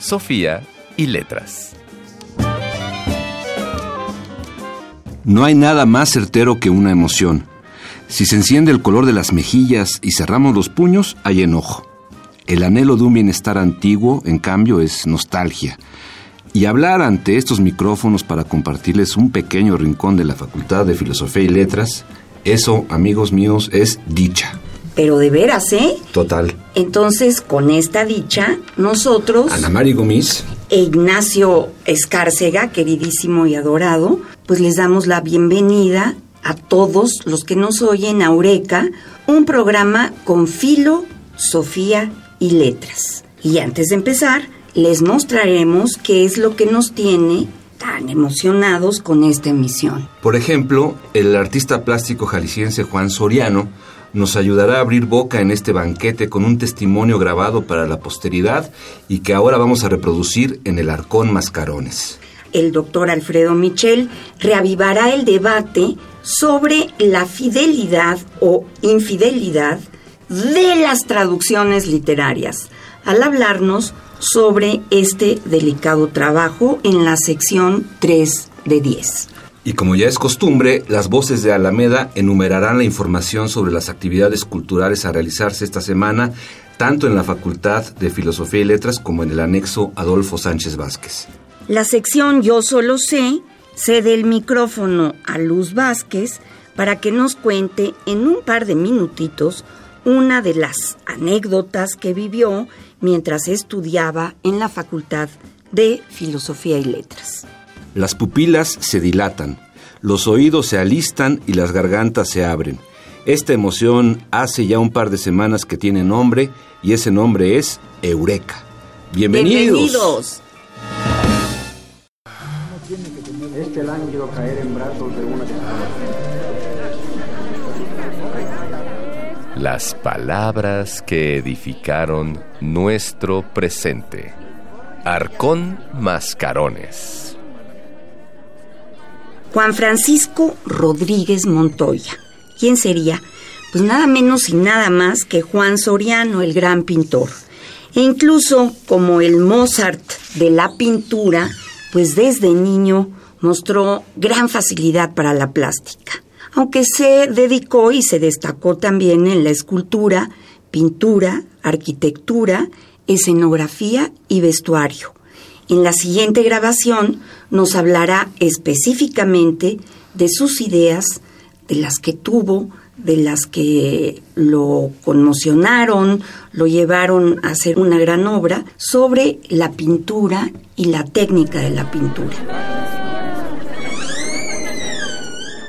Sofía y letras. No hay nada más certero que una emoción. Si se enciende el color de las mejillas y cerramos los puños, hay enojo. El anhelo de un bienestar antiguo, en cambio, es nostalgia. Y hablar ante estos micrófonos para compartirles un pequeño rincón de la Facultad de Filosofía y Letras, eso, amigos míos, es dicha. Pero de veras, ¿eh? Total. Entonces, con esta dicha, nosotros... Ana Mari Gomis. E Ignacio Escárcega, queridísimo y adorado, pues les damos la bienvenida a todos los que nos oyen a Eureka, un programa con filo, Sofía y letras. Y antes de empezar, les mostraremos qué es lo que nos tiene tan emocionados con esta emisión. Por ejemplo, el artista plástico jalisciense Juan Soriano nos ayudará a abrir boca en este banquete con un testimonio grabado para la posteridad y que ahora vamos a reproducir en el Arcón Mascarones. El doctor Alfredo Michel reavivará el debate sobre la fidelidad o infidelidad de las traducciones literarias, al hablarnos sobre este delicado trabajo en la sección 3 de 10. Y como ya es costumbre, las voces de Alameda enumerarán la información sobre las actividades culturales a realizarse esta semana, tanto en la Facultad de Filosofía y Letras como en el anexo Adolfo Sánchez Vázquez. La sección Yo solo sé cede el micrófono a Luz Vázquez para que nos cuente en un par de minutitos una de las anécdotas que vivió mientras estudiaba en la Facultad de Filosofía y Letras. Las pupilas se dilatan, los oídos se alistan y las gargantas se abren. Esta emoción hace ya un par de semanas que tiene nombre y ese nombre es Eureka. Bienvenidos. Este caer en brazos de una Las palabras que edificaron nuestro presente. Arcón Mascarones. Juan Francisco Rodríguez Montoya. ¿Quién sería? Pues nada menos y nada más que Juan Soriano, el gran pintor. E incluso como el Mozart de la pintura, pues desde niño mostró gran facilidad para la plástica, aunque se dedicó y se destacó también en la escultura, pintura, arquitectura, escenografía y vestuario. En la siguiente grabación nos hablará específicamente de sus ideas, de las que tuvo, de las que lo conmocionaron, lo llevaron a hacer una gran obra sobre la pintura y la técnica de la pintura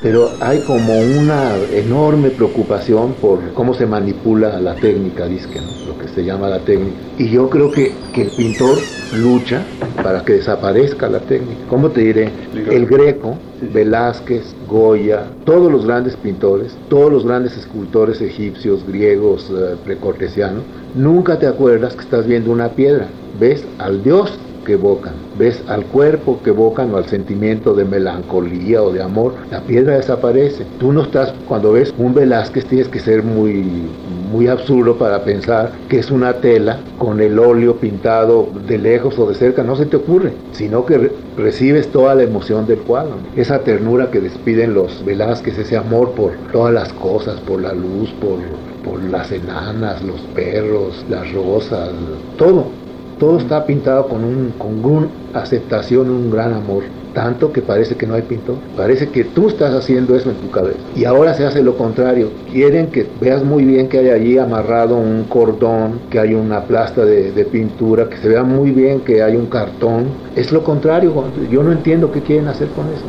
pero hay como una enorme preocupación por cómo se manipula la técnica disque, lo que se llama la técnica. Y yo creo que, que, el pintor lucha para que desaparezca la técnica. ¿Cómo te diré? El Greco, Velázquez, Goya, todos los grandes pintores, todos los grandes escultores egipcios, griegos, eh, precortesianos, nunca te acuerdas que estás viendo una piedra. Ves al dios que evocan. Ves al cuerpo que evocan o al sentimiento de melancolía o de amor. La piedra desaparece. Tú no estás, cuando ves un Velázquez tienes que ser muy, muy absurdo para pensar que es una tela con el óleo pintado de lejos o de cerca. No se te ocurre, sino que recibes toda la emoción del cuadro. Esa ternura que despiden los Velázquez, ese amor por todas las cosas, por la luz, por, por las enanas, los perros, las rosas, todo todo está pintado con, un, con aceptación, un gran amor. Tanto que parece que no hay pintor. Parece que tú estás haciendo eso en tu cabeza. Y ahora se hace lo contrario. Quieren que veas muy bien que hay allí amarrado un cordón, que hay una plasta de, de pintura, que se vea muy bien que hay un cartón. Es lo contrario. Yo no entiendo qué quieren hacer con eso.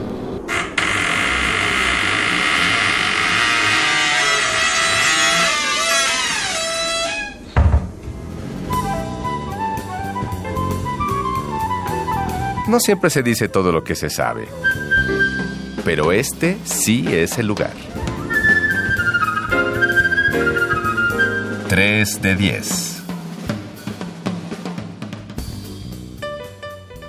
No siempre se dice todo lo que se sabe. Pero este sí es el lugar. 3 de 10.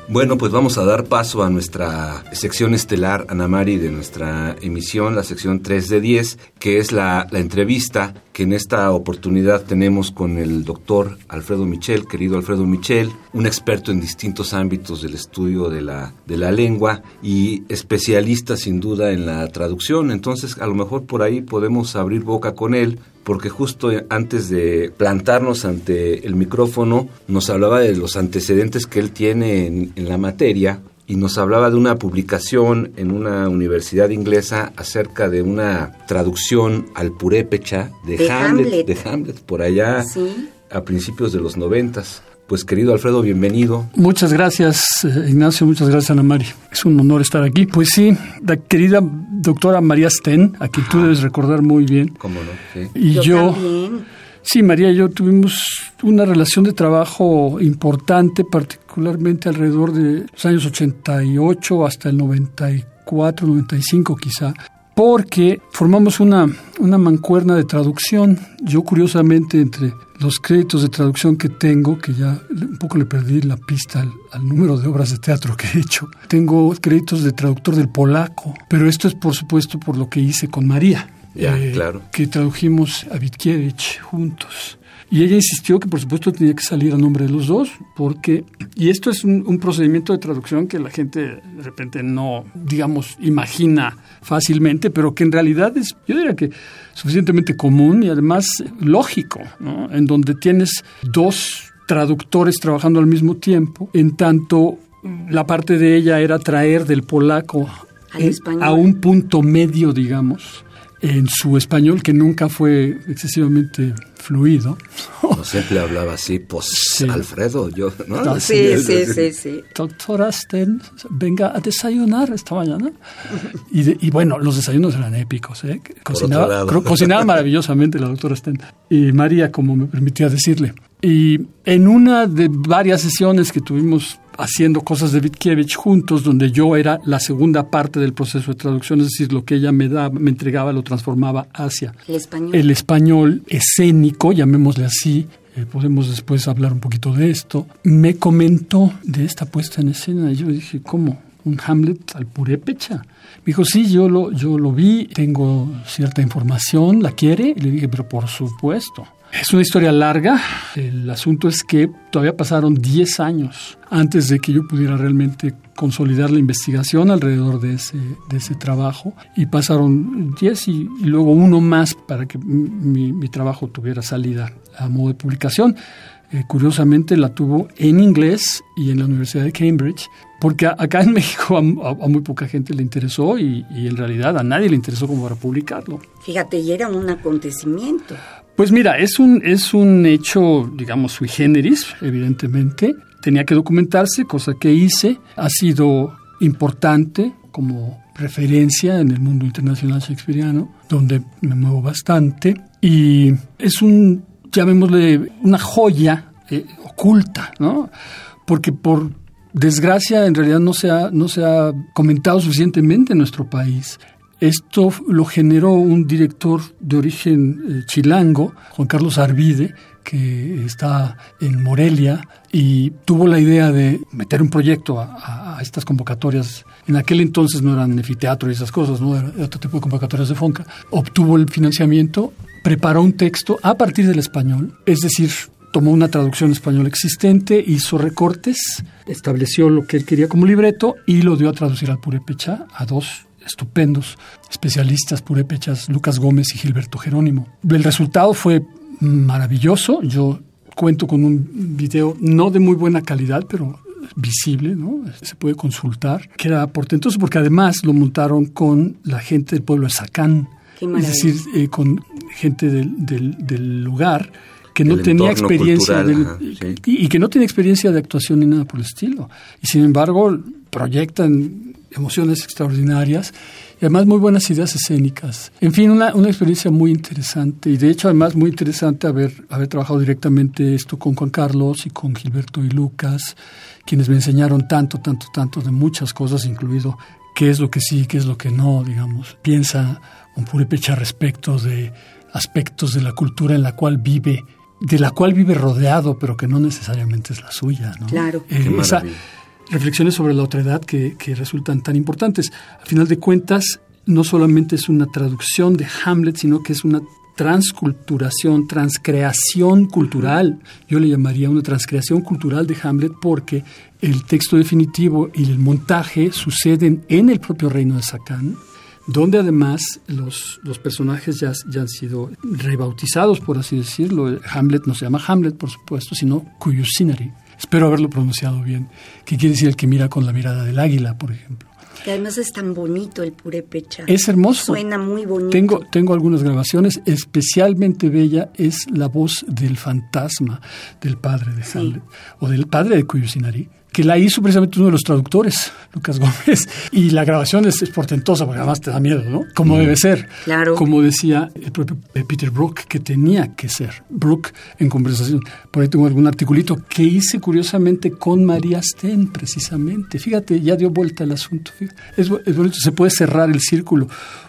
Bueno, pues vamos a dar paso a nuestra sección estelar, Anamari, de nuestra emisión, la sección 3 de 10, que es la, la, entrevista que en esta oportunidad tenemos con el doctor Alfredo Michel, querido Alfredo Michel, un experto en distintos ámbitos del estudio de la, de la lengua y especialista sin duda en la traducción. Entonces, a lo mejor por ahí podemos abrir boca con él porque justo antes de plantarnos ante el micrófono nos hablaba de los antecedentes que él tiene en, en, la materia y nos hablaba de una publicación en una universidad inglesa acerca de una traducción al purépecha de, De Hamlet, Hamlet. de Hamlet por allá Sí. a principios de los noventas. Pues querido Alfredo, bienvenido. Muchas gracias, eh, Ignacio. Muchas gracias, Ana Mari. Es un honor estar aquí. Pues sí, la querida doctora María Sten, a quien tú debes recordar muy bien. ¿Cómo no? Sí. Y yo, Yo también. Sí, María y yo tuvimos una relación de trabajo importante, particularmente alrededor de los años 88 hasta el 94, 95 quizá, porque formamos una, una mancuerna de traducción. Yo, curiosamente, entre los créditos de traducción que tengo, que ya un poco le perdí la pista al, al, número de obras de teatro que he hecho, tengo créditos de traductor del polaco, pero esto es por supuesto por lo que hice con María. Ya, eh, claro. Que tradujimos a Vitkiewicz juntos. Y ella insistió que por supuesto tenía que salir a nombre de los dos, porque, y esto es un, un, procedimiento de traducción que la gente de repente no, digamos, imagina fácilmente, pero que en realidad es, yo diría que suficientemente común y además lógico, ¿no? En donde tienes dos traductores trabajando al mismo tiempo, en tanto la parte de ella era traer del polaco a un punto medio, digamos, en su español, que nunca fue excesivamente fluido. No siempre hablaba así, pues sí. Alfredo, yo, ¿no? Sí, sí, sí, sí. Doctora Sten, venga a desayunar esta mañana. Y, de, y bueno, los desayunos eran épicos, ¿eh? Cocinaba, cocinaba maravillosamente la doctora Sten. Y María, como me permitía decirle. Y en una de varias sesiones que tuvimos haciendo cosas de Vitkiewicz juntos, donde yo era la segunda parte del proceso de traducción, es decir, lo que ella me daba, me entregaba, lo transformaba hacia el español, el español escénico, llamémosle así. Eh, podemos después hablar un poquito de esto. Me comentó de esta puesta en escena y yo dije, ¿cómo? ¿Un Hamlet al purépecha? Me dijo, sí, yo lo, yo lo vi, tengo cierta información, ¿la quiere? Y le dije, pero por supuesto. Es una historia larga. El asunto es que todavía pasaron 10 años antes de que yo pudiera realmente consolidar la investigación alrededor de ese, de ese trabajo. Y pasaron 10 y, y, luego uno más para que mi, mi, trabajo tuviera salida a modo de publicación. Eh, curiosamente la tuvo en inglés y en la Universidad de Cambridge, porque acá en México a, a, a muy poca gente le interesó y, y, en realidad a nadie le interesó como para publicarlo. Fíjate, y era un acontecimiento. Pues mira, es un, es un hecho, digamos, sui generis, evidentemente. Tenía que documentarse, cosa que hice. Ha sido importante como referencia en el mundo internacional shakespeariano, donde me muevo bastante. Y es un, llamémosle, una joya eh, oculta, ¿no? Porque por desgracia en realidad no se ha, no se ha comentado suficientemente en nuestro país. Esto lo generó un director de origen eh, chilango, Juan Carlos Arvide, que está en Morelia y tuvo la idea de meter un proyecto a, estas convocatorias. En aquel entonces no eran anfiteatro y esas cosas, no era otro tipo de convocatorias de Fonca. Obtuvo el financiamiento, preparó un texto a partir del español, es decir, tomó una traducción español existente, hizo recortes, estableció lo que él quería como libreto y lo dio a traducir al purépecha a dos estupendos especialistas purépechas, Lucas Gómez y Gilberto Jerónimo. El resultado fue maravilloso. Yo cuento con un video no de muy buena calidad, pero visible, ¿no? Se puede consultar, que era portentoso porque además lo montaron con la gente del pueblo de Sacán, es decir, eh, con gente del, del, del lugar que no tenía experiencia del, ajá, sí. y, y, que no tenía experiencia de actuación ni nada por el estilo. Y sin embargo, proyectan emociones extraordinarias y además muy buenas ideas escénicas. En fin, una, una experiencia muy interesante y de hecho además muy interesante haber, haber trabajado directamente esto con Juan Carlos y con Gilberto y Lucas, quienes me enseñaron tanto, tanto, tanto de muchas cosas, incluido qué es lo que sí, qué es lo que no, digamos. Piensa un purépecha respecto de aspectos de la cultura en la cual vive, de la cual vive rodeado, pero que no necesariamente es la suya. ¿no? Claro. Eh, esa- reflexiones sobre la otredad que, que resultan tan importantes. Al final de cuentas, no solamente es una traducción de Hamlet, sino que es una transculturación, transcreación cultural. Yo le llamaría una transcreación cultural de Hamlet porque el texto definitivo y el montaje suceden en el propio reino de Sacán, donde además los, los personajes ya, ya han sido rebautizados, por así decirlo. Hamlet no se llama Hamlet, por supuesto, sino Cuyusinari. Espero haberlo pronunciado bien, que quiere decir el que mira con la mirada del águila, por ejemplo. Que además es tan bonito el purépecha. Es hermoso. Suena muy bonito. Tengo, tengo algunas grabaciones, especialmente bella es la voz del fantasma del padre de Hamlet, o del padre de Cuyusinari, que la hizo precisamente uno de los traductores, Lucas Gómez. Y la grabación es, es portentosa, porque además te da miedo, ¿no? Como debe ser. Claro. Como decía el propio Peter Brook, que tenía que ser. Brook en conversación. Por ahí tengo algún articulito que hice curiosamente con María Sten, precisamente. Fíjate, ya dio vuelta el asunto. Es, es bonito, se puede cerrar el círculo,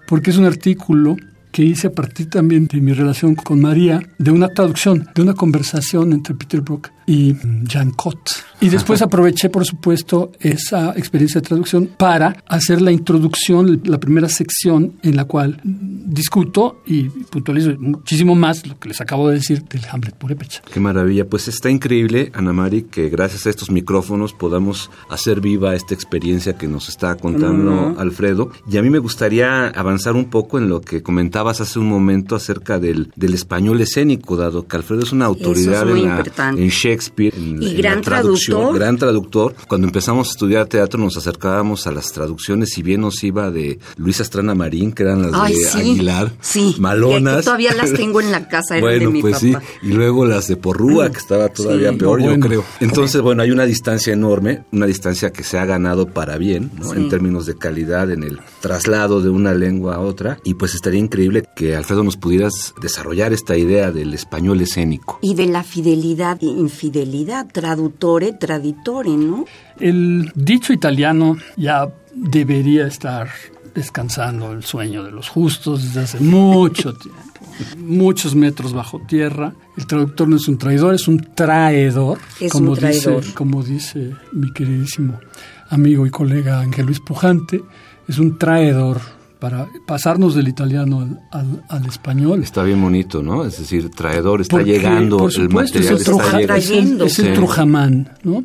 porque es un artículo que hice a partir también de mi relación con María, de una traducción, de una conversación entre Peter Brook y Jan Cott. Y después aproveché, por supuesto, esa experiencia de traducción para hacer la introducción, la primera sección en la cual discuto y puntualizo muchísimo más lo que les acabo de decir del Hamlet Purépecha. Qué maravilla. Pues está increíble, Ana Mari, que gracias a estos micrófonos podamos hacer viva esta experiencia que nos está contando Alfredo. Y a mí me gustaría avanzar un poco en lo que comentabas hace un momento acerca del, del español escénico, dado que Alfredo es una autoridad muy en, la- en Shakespeare. En- Y en gran la traducción, traductor. Gran traductor. Cuando empezamos a estudiar teatro nos acercábamos a las traducciones y bien nos iba de Luis Astrana Marín, que eran las Ay, de sí. Aguilar. Sí. Malonas. Que- todavía las tengo en la casa, eran de bueno, mi pues papá. sí. Y luego las de Porrúa, que estaba todavía Sí. peor, No, bueno. yo creo. Entonces, bueno, hay una distancia enorme, una distancia que se ha ganado para bien, ¿no? En términos de calidad, en el traslado de una lengua a otra. Y pues estaría increíble que, Alfredo, nos pudieras desarrollar esta idea del español escénico. Y de la fidelidad e infidelidad, traductore, traditore, ¿no? El dicho italiano ya debería estar descansando el sueño de los justos desde hace mucho tiempo, muchos metros bajo tierra. El traductor no es un traidor, es un traidor, Es como un traidor. dice, como dice mi queridísimo amigo y colega Ángel Luis Pujante, es un traidor para pasarnos del italiano al, al- al español. Está bien bonito, ¿no? Es decir, traidor, está Porque, llegando, por el material es el, truja- está llegando. es el- es el Sí. trujamán, ¿no?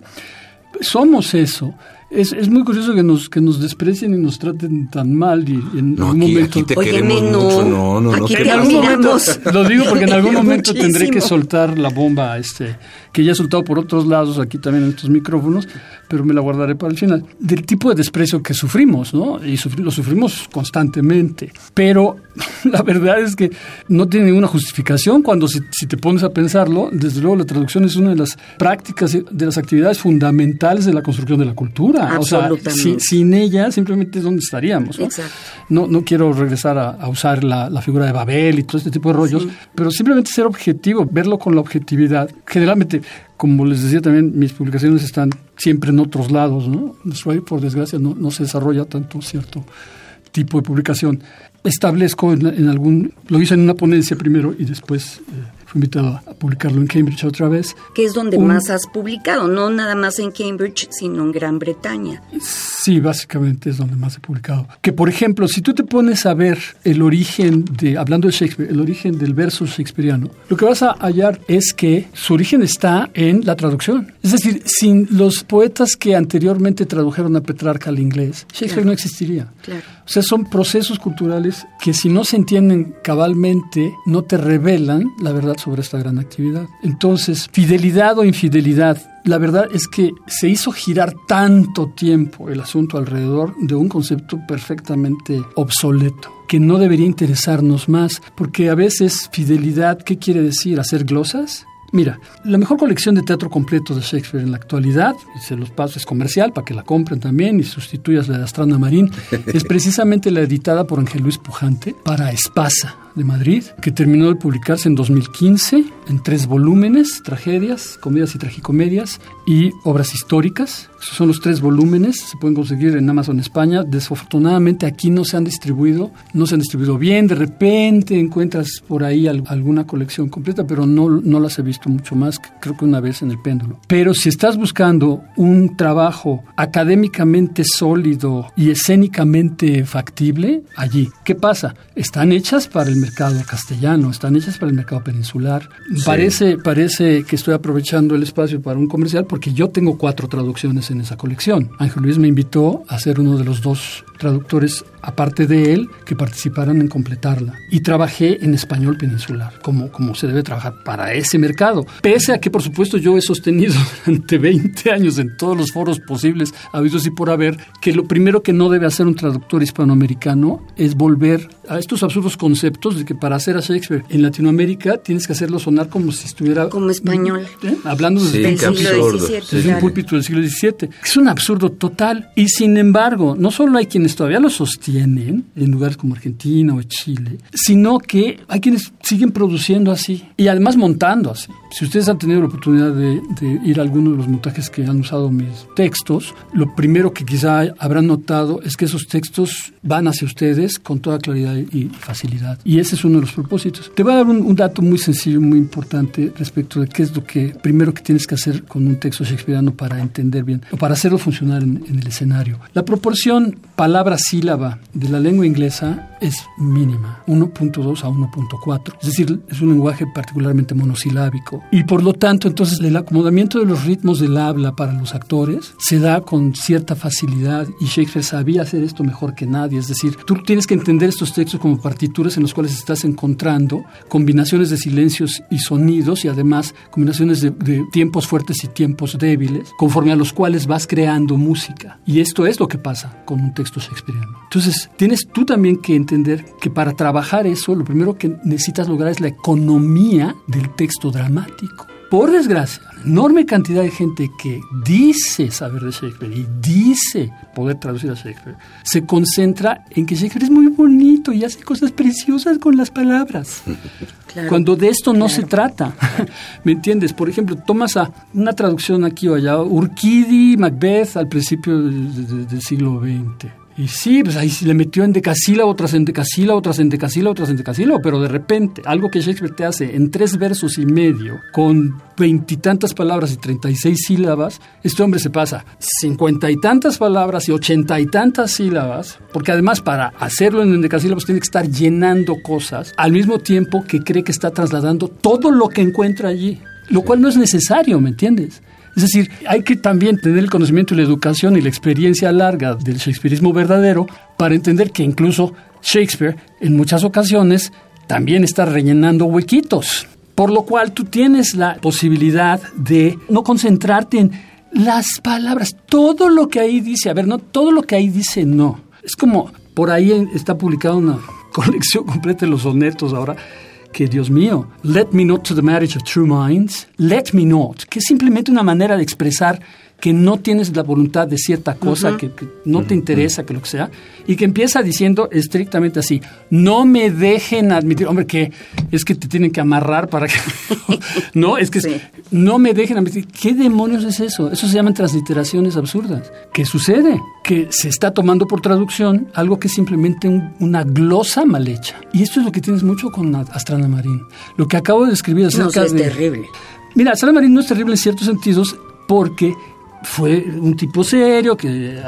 Somos eso. Es, es muy curioso que nos, que nos desprecien y nos traten tan mal y, y en No, algún aquí, momento... aquí te Óyeme, queremos no. mucho. No, no, no. Aquí que te algún momento, lo digo porque en algún momento tendré que Muchísimo. soltar la bomba este, que ya he soltado por otros lados, aquí también en estos micrófonos, pero me la guardaré para el final. Del tipo de desprecio que sufrimos, ¿no? Y sufri- lo sufrimos constantemente. Pero la verdad es que no tiene ninguna justificación cuando si, si te pones a pensarlo, desde luego la traducción es una de las prácticas, de las actividades fundamentales de la construcción de la cultura. O sea, Absolutamente. sin, sin ella simplemente es donde estaríamos. ¿no? Exacto. No, no quiero regresar a, a usar la, la figura de Babel y todo este tipo de rollos, pero simplemente ser objetivo, verlo con la objetividad. Generalmente, como les decía también, mis publicaciones están siempre en otros lados, ¿no? Nuestro por desgracia, no, no se desarrolla tanto cierto tipo de publicación. Establezco en, en algún, lo hice en una ponencia primero y después eh, fui invitado a publicarlo en Cambridge otra vez. Que es donde Un- más has publicado, no nada más en Cambridge, sino en Gran Bretaña. Sí, básicamente es donde más he publicado. Que, por ejemplo, si tú te pones a ver el origen de, hablando de Shakespeare, el origen del verso shakespeariano, lo que vas a hallar es que su origen está en la traducción. Es decir, sin los poetas que anteriormente tradujeron a Petrarca al inglés, Shakespeare Claro. no existiría. Claro. O sea, son procesos culturales que si no se entienden cabalmente, no te revelan la verdad sobre esta gran actividad. Entonces, fidelidad o infidelidad, la verdad es que se hizo girar tanto tiempo el asunto alrededor de un concepto perfectamente obsoleto que no debería interesarnos más, porque a veces fidelidad, ¿qué quiere decir? ¿Hacer glosas? Mira, la mejor colección de teatro completo de Shakespeare en la actualidad, y se los paso, es comercial para que la compren también y sustituyas la de Astrana Marín, es precisamente la editada por Ángel Luis Pujante para Espasa de Madrid, que terminó de publicarse en 2015 en tres volúmenes, tragedias, comedias y tragicomedias y obras históricas. Esos son los tres volúmenes, se pueden conseguir en Amazon España. Desafortunadamente aquí no se han distribuido, no se han distribuido bien. De repente encuentras por ahí alguna colección completa, pero no, no las he visto mucho más, creo que una vez en el péndulo. Pero si estás buscando un trabajo académicamente sólido y escénicamente factible, allí. ¿Qué pasa? Están hechas para el mercado castellano, están hechas para el mercado peninsular. Parece, parece que estoy aprovechando el espacio para un comercial porque yo tengo cuatro traducciones en esa colección. Ángel Luis me invitó a ser uno de los dos traductores, aparte de él, que participaran en completarla. Y trabajé en español peninsular, como, como se debe trabajar para ese mercado. Pese a que, por supuesto, yo he sostenido durante 20 años en todos los foros posibles, habidos y por haber, que lo primero que no debe hacer un traductor hispanoamericano es volver a estos absurdos conceptos de que para hacer a Shakespeare en Latinoamérica tienes que hacerlo sonar como si estuviera... Como español. ¿eh? Hablando desde, sí, siglo desde un púlpito del siglo XVII. Es un absurdo total. Y sin embargo, no solo hay quienes todavía lo sostienen en lugares como Argentina o Chile, sino que hay quienes siguen produciendo así y además montando así. Si ustedes han tenido la oportunidad de, ir a alguno de los montajes que han usado mis textos, lo primero que quizá habrán notado es que esos textos van hacia ustedes con toda claridad y facilidad. Y ese es uno de los propósitos. Te voy a dar un, dato muy sencillo, muy importante respecto de qué es lo que primero que tienes que hacer con un texto shakespeariano para entender bien o para hacerlo funcionar en, en el escenario. La proporción palabra-sílaba de la lengua inglesa es mínima, 1.2 a 1.4. Es decir, es un lenguaje particularmente monosilábico. Y por lo tanto, entonces, el acomodamiento de los ritmos del habla para los actores se da con cierta facilidad y Shakespeare sabía hacer esto mejor que nadie. Es decir, tú tienes que entender estos textos como partituras en los cuales estás encontrando combinaciones de silencios y sonidos y además combinaciones de, de tiempos fuertes y tiempos débiles, conforme a los cuales vas creando música. Y esto es lo que pasa con un texto shakespeariano. Entonces, tienes tú también que entender que para trabajar eso, lo primero que necesitas lograr es la economía del texto dramático. Por desgracia, enorme cantidad de gente que dice saber de Shakespeare y dice poder traducir a Shakespeare, se concentra en que Shakespeare es muy bonito y hace cosas preciosas con las palabras. cuando de esto no se trata. ¿Me entiendes? Por ejemplo, tomas a una traducción aquí o allá, Urquidi, Macbeth al principio del siglo XX. Y sí, pues ahí le metió en decasílabo, otras en decasílabo, otras en decasílabo, otras en decasílabo, pero de repente, algo que Shakespeare te hace en tres versos y medio, con veintitantas palabras y treinta y seis sílabas, este hombre se pasa cincuenta y tantas palabras y ochenta y tantas sílabas, porque además para hacerlo en decasílabos tiene que estar llenando cosas, al mismo tiempo que cree que está trasladando todo lo que encuentra allí, lo cual no es necesario, ¿me entiendes? Es decir, hay que también tener el conocimiento y la educación y la experiencia larga del Shakespeareismo verdadero para entender que incluso Shakespeare en muchas ocasiones también está rellenando huequitos. Por lo cual tú tienes la posibilidad de no concentrarte en las palabras, todo lo que ahí dice, a ver, no, todo lo que ahí dice no. Es como por ahí está publicada una colección completa de los sonetos ahora que Dios mío, let me not to the marriage of true minds, let me not, que es simplemente una manera de expresar que no tienes la voluntad de cierta cosa, que, no te interesa, que lo que sea, y que empieza diciendo estrictamente así, no me dejen admitir, hombre, que es que te tienen que amarrar para que... no, es que no me dejen admitir, ¿qué demonios es eso? Eso se llaman transliteraciones absurdas. ¿Qué sucede? Que se está tomando por traducción algo que es simplemente una glosa mal hecha. Y esto es lo que tienes mucho con Astrana Marín. Lo que acabo de describir acerca no, es de... terrible. Mira, Astrana Marín no es terrible en ciertos sentidos porque fue un tipo serio que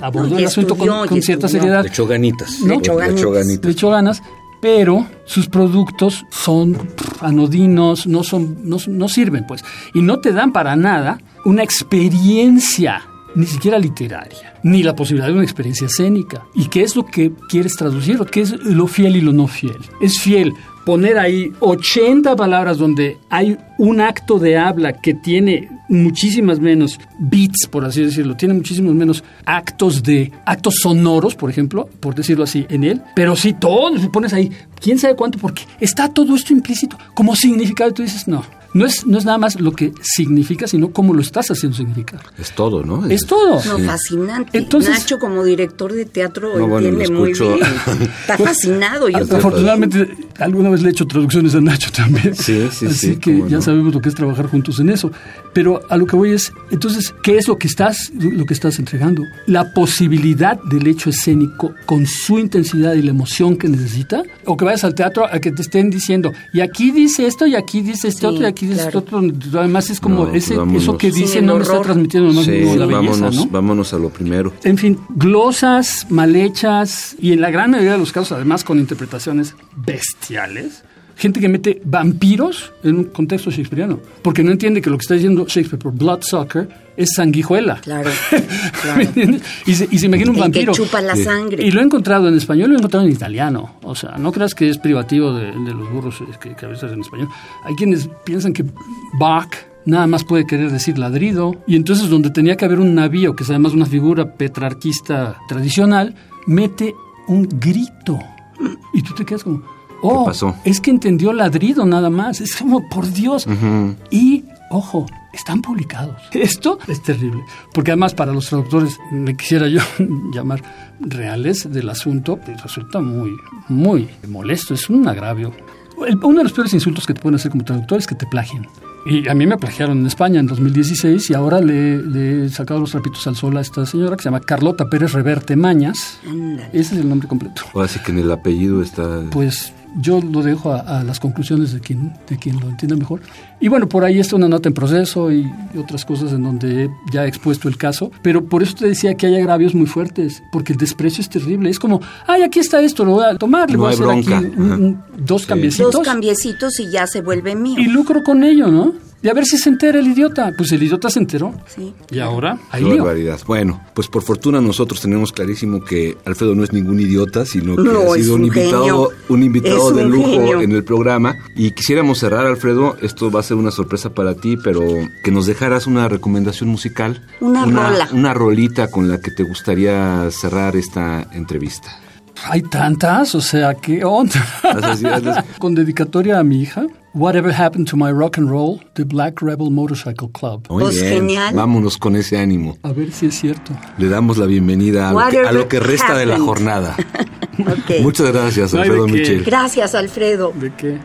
abordó el asunto con, cierta seriedad. Le echó ganitas. Le echó ganitas. Le echó ganas, pero sus productos son anodinos, no, son, no, no sirven, pues. Y no te dan para nada una experiencia ni siquiera literaria, ni la posibilidad de una experiencia escénica. ¿Y qué es lo que quieres traducir? ¿Qué es lo fiel y lo no fiel? Es fiel poner ahí 80 palabras donde hay un acto de habla que tiene muchísimas menos beats, por así decirlo, tiene muchísimos menos actos de actos sonoros, por ejemplo, por decirlo así, en él, pero si todo, si pones ahí, quién sabe cuánto, porque está todo esto implícito como significado, y tú dices, no, no es, no es nada más lo que significa, sino cómo lo estás haciendo significar. Es todo, ¿no? Es todo. No, fascinante. Entonces- Nacho, como director de teatro, No, bueno, entiende muy bien. Está fascinado. Yo Afortunadamente, alguna vez le he hecho traducciones a Nacho también. Sí, sí, Así sí, que ya no. sabemos lo que es trabajar juntos en eso. Pero a lo que voy es, entonces, ¿qué es lo que estás, lo que estás entregando? La posibilidad del hecho escénico con su intensidad y la emoción que necesita. O que vayas al teatro a que te estén diciendo, y aquí dice esto, y aquí dice esto Sí, otro, y aquí dice claro. esto otro. Además es como No, ese, vámonos. eso que dice no me está transmitiendo nomás Sí, como la belleza, vámonos, ¿no? vámonos a lo primero. En fin, glosas, mal hechas y en la gran mayoría de los casos además con interpretaciones bestiales. Gente que mete vampiros en un contexto shakespeariano, porque no entiende que lo que está diciendo Shakespeare por Bloodsucker es sanguijuela. Claro, claro. ¿Me entiendes? Y se, y se imagina un El que vampiro. chupa la Sí. sangre. Y lo he encontrado en español y lo he encontrado en italiano. O sea, no creas que es privativo de, de los burros que, que a veces en español. Hay quienes piensan que Bach nada más puede querer decir ladrido. Y entonces donde tenía que haber un navío, que es además una figura petrarquista tradicional, mete un grito. Y tú te quedas como... Oh, pasó? es que entendió ladrido nada más. Es como, por Dios. Y, ojo, están publicados. Esto es terrible. Porque además para los traductores, me quisiera yo llamar reales del asunto, pues resulta muy, muy molesto. Es un agravio. Uno de los peores insultos que te pueden hacer como traductor es que te plagien. Y a mí me plagiaron en España en 2016 y ahora le, le he sacado los trapitos al sol a esta señora que se llama Carlota Pérez Reverte Mañas. Ese es el nombre completo. Ahora sí que en el apellido está... Pues yo lo dejo a, a las conclusiones de quien, de quien lo entienda mejor. Y bueno, por ahí está una nota en proceso y, otras cosas en donde ya he expuesto el caso. Pero por eso te decía que hay agravios muy fuertes, porque el desprecio es terrible. Es como, ay, aquí está esto, lo voy a tomar, le No voy a hacer bronca. aquí un- un- dos Sí. cambiecitos Dos cambiecitos y ya se vuelve mío. y lucro con ello, ¿no? Y a ver si se entera el idiota. Pues el idiota se enteró. Sí. Y ahora, hay Qué lío. barbaridad. Bueno, pues por fortuna nosotros tenemos clarísimo que Alfredo no es ningún idiota, sino que No, ha sido un un invitado, un invitado Es de un lujo genio. en el programa. Y quisiéramos cerrar, Alfredo, esto va a ser una sorpresa para ti, pero que nos dejaras una recomendación musical. Una rola. Una rolita con la que te gustaría cerrar esta entrevista. Hay tantas, o sea, ¿qué onda? Con dedicatoria a mi hija. Whatever happened to my rock and roll, the Black Rebel Motorcycle Club. Muy Pues bien. genial. Vámonos con ese ánimo. A ver si es cierto. Le damos la bienvenida a lo, que, a Whatever lo que resta de la jornada. Muchas gracias, No Alfredo qué. Michel. Gracias, Alfredo. ¿De qué?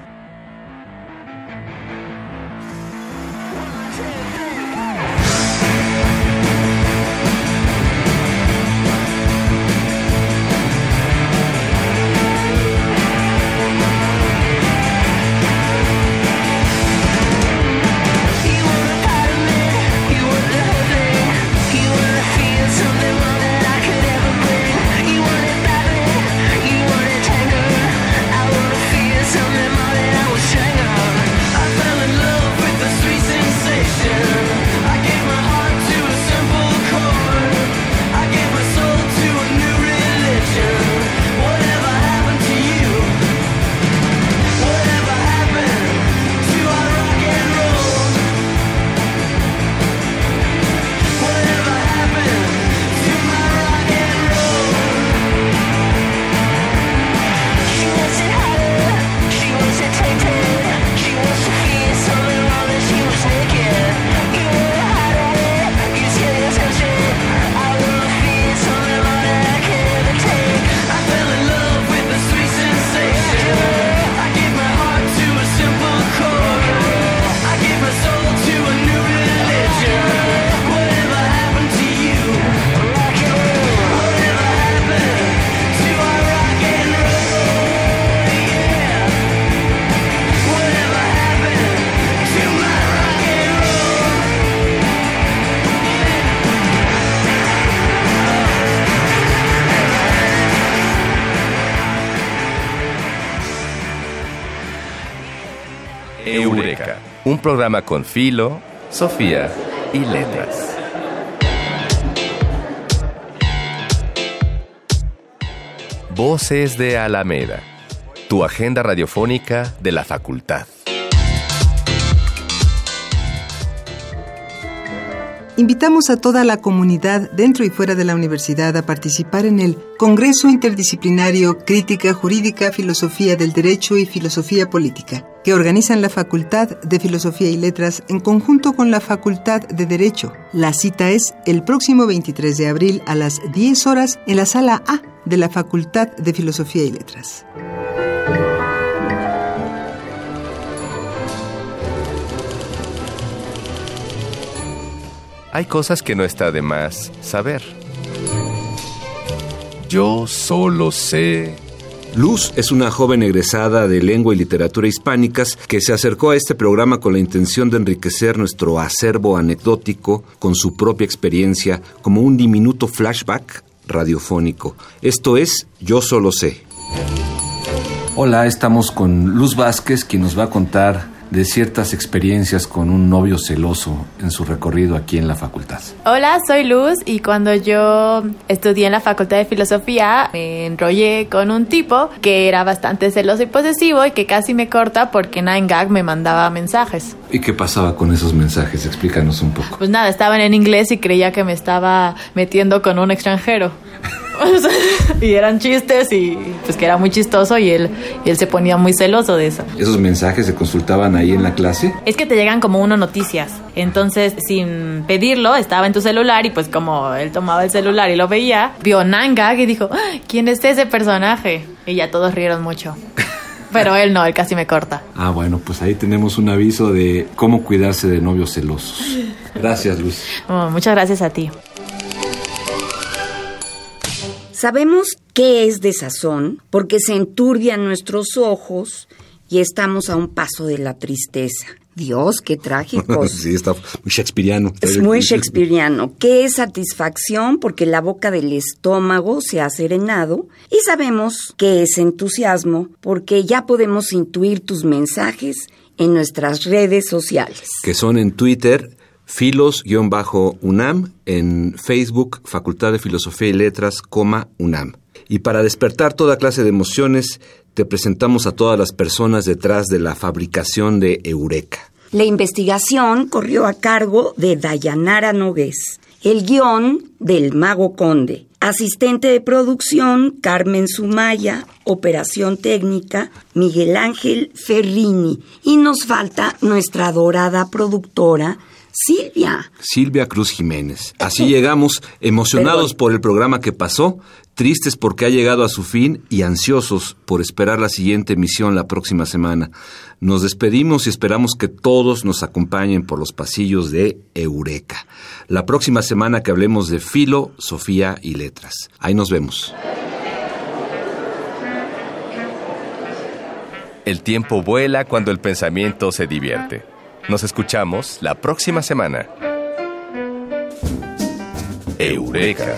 Programa con Filo, Sofía y Letras. Voces de Alameda, tu agenda radiofónica de la facultad. Invitamos a toda la comunidad dentro y fuera de la universidad a participar en el Congreso Interdisciplinario Crítica Jurídica, Filosofía del Derecho y Filosofía Política, que organizan la Facultad de Filosofía y Letras en conjunto con la Facultad de Derecho. La cita es el próximo 23 de abril a las 10 horas en la sala A de la Facultad de Filosofía y Letras. Hay cosas que no está de más saber. Yo solo sé. Luz es una joven egresada de lengua y literatura hispánicas que se acercó a este programa con la intención de enriquecer nuestro acervo anecdótico con su propia experiencia como un diminuto flashback radiofónico. Esto es Yo solo sé. Hola, estamos con Luz Vázquez, quien nos va a contar de ciertas experiencias con un novio celoso en su recorrido aquí en la facultad. Hola, soy Luz y cuando yo estudié en la Facultad de Filosofía me enrollé con un tipo que era bastante celoso y posesivo y que casi me corta porque Nine Gag me mandaba mensajes. ¿Y qué pasaba con esos mensajes? Explícanos un poco. Pues nada, estaban en inglés y creía que me estaba metiendo con un extranjero. y eran chistes y pues que era muy chistoso y él, y él se ponía muy celoso de eso. ¿Esos mensajes se consultaban ahí en la clase? Es que te llegan como uno noticias. Entonces, sin pedirlo, estaba en tu celular y pues como él tomaba el celular y lo veía, vio Nangag y dijo, "Ah, ¿quién es ese personaje? Y ya todos rieron mucho. Pero él no, él casi me corta. Ah, bueno, pues ahí tenemos un aviso de cómo cuidarse de novios celosos. Gracias, Luz. Oh, muchas gracias a ti. Sabemos qué es desazón porque se enturbian nuestros ojos y estamos a un paso de la tristeza. Dios, qué trágicos. sí, está muy shakespeariano. Es muy shakespeariano. ¿Qué es satisfacción? Porque la boca del estómago se ha serenado. Y sabemos qué es entusiasmo, porque ya podemos intuir tus mensajes en nuestras redes sociales. Que son en Twitter, filos-unam, en Facebook, Facultad de Filosofía y Letras, UNAM. Y para despertar toda clase de emociones, te presentamos a todas las personas detrás de la fabricación de Eureka. La investigación corrió a cargo de Dayanara Nogués. El guion del Mago Conde. Asistente de producción, Carmen Sumaya. Operación técnica, Miguel Ángel Ferrini. Y nos falta nuestra dorada productora, Silvia. Silvia Cruz Jiménez. Así llegamos, emocionados Perdón. por el programa que pasó, tristes porque ha llegado a su fin y ansiosos por esperar la siguiente emisión la próxima semana. Nos despedimos y esperamos que todos nos acompañen por los pasillos de Eureka. La próxima semana que hablemos de filo, Sofía y letras. Ahí nos vemos. El tiempo vuela cuando el pensamiento se divierte. Nos escuchamos la próxima semana. Eureka.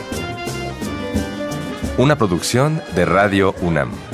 Una producción de Radio UNAM.